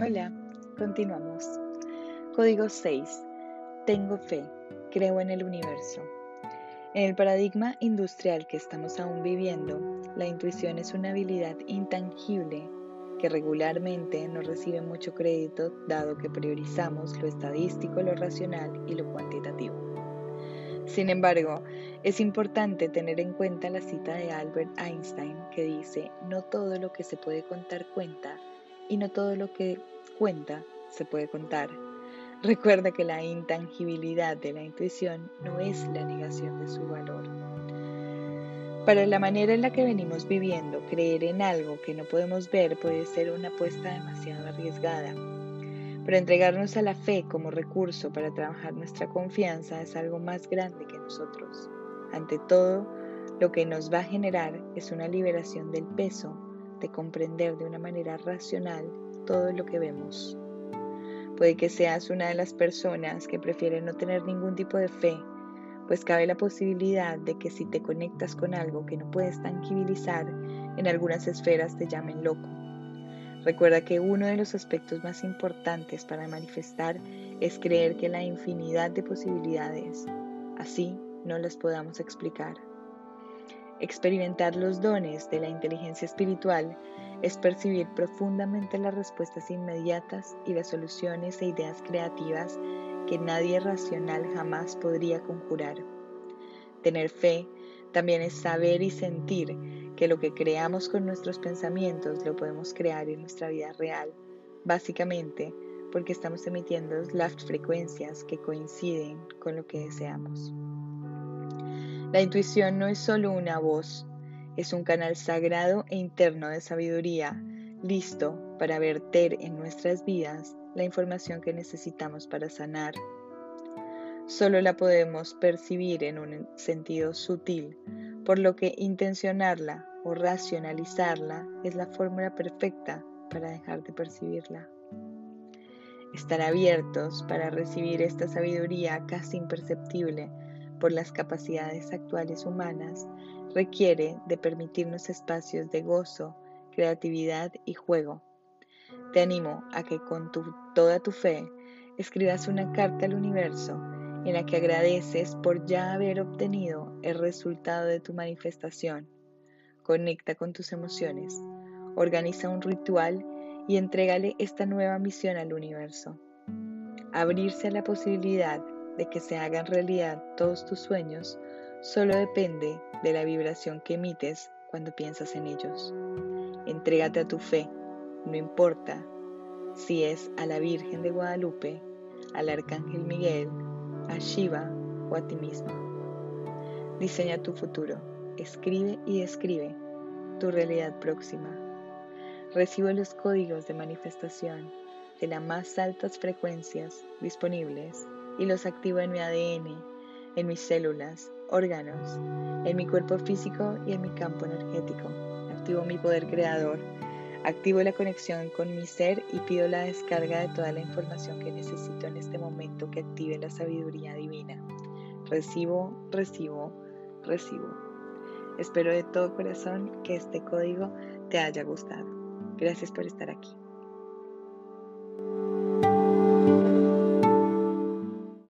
Hola, continuamos. Código 6. Tengo fe, creo en el universo. En el paradigma industrial que estamos aún viviendo, la intuición es una habilidad intangible que regularmente no recibe mucho crédito dado que priorizamos lo estadístico, lo racional y lo cuantitativo. Sin embargo, es importante tener en cuenta la cita de Albert Einstein que dice, no todo lo que se puede contar cuenta y no todo lo que cuenta se puede contar. Recuerda que la intangibilidad de la intuición no es la negación de su valor. Para la manera en la que venimos viviendo, creer en algo que no podemos ver puede ser una apuesta demasiado arriesgada. Pero entregarnos a la fe como recurso para trabajar nuestra confianza es algo más grande que nosotros. Ante todo, lo que nos va a generar es una liberación del peso de comprender de una manera racional todo lo que vemos. Puede que seas una de las personas que prefieren no tener ningún tipo de fe, pues cabe la posibilidad de que si te conectas con algo que no puedes tangibilizar, en algunas esferas te llamen loco. Recuerda que uno de los aspectos más importantes para manifestar es creer que la infinidad de posibilidades, así no las podamos explicar. Experimentar los dones de la inteligencia espiritual es percibir profundamente las respuestas inmediatas y las soluciones e ideas creativas que nadie racional jamás podría conjurar. Tener fe también es saber y sentir que lo que creamos con nuestros pensamientos lo podemos crear en nuestra vida real, básicamente porque estamos emitiendo las frecuencias que coinciden con lo que deseamos. La intuición no es solo una voz, es un canal sagrado e interno de sabiduría, listo para verter en nuestras vidas la información que necesitamos para sanar. Solo la podemos percibir en un sentido sutil, por lo que intencionarla o racionalizarla es la fórmula perfecta para dejar de percibirla. Estar abiertos para recibir esta sabiduría casi imperceptible por las capacidades actuales humanas requiere de permitirnos espacios de gozo, creatividad y juego. Te animo a que con toda tu fe escribas una carta al universo en la que agradeces por ya haber obtenido el resultado de tu manifestación. Conecta con tus emociones, organiza un ritual y entrégale esta nueva misión al universo. Abrirse a la posibilidad de que se hagan realidad todos tus sueños solo depende de la vibración que emites cuando piensas en ellos. Entrégate a tu fe, no importa si es a la Virgen de Guadalupe, al Arcángel Miguel, a Shiva o a ti mismo. Diseña tu futuro, escribe y describe tu realidad próxima. Recibe los códigos de manifestación de las más altas frecuencias disponibles y los activo en mi ADN, en mis células, órganos, en mi cuerpo físico y en mi campo energético. Activo mi poder creador, activo la conexión con mi ser y pido la descarga de toda la información que necesito en este momento que active la sabiduría divina. Recibo, recibo, recibo. Espero de todo corazón que este código te haya gustado. Gracias por estar aquí.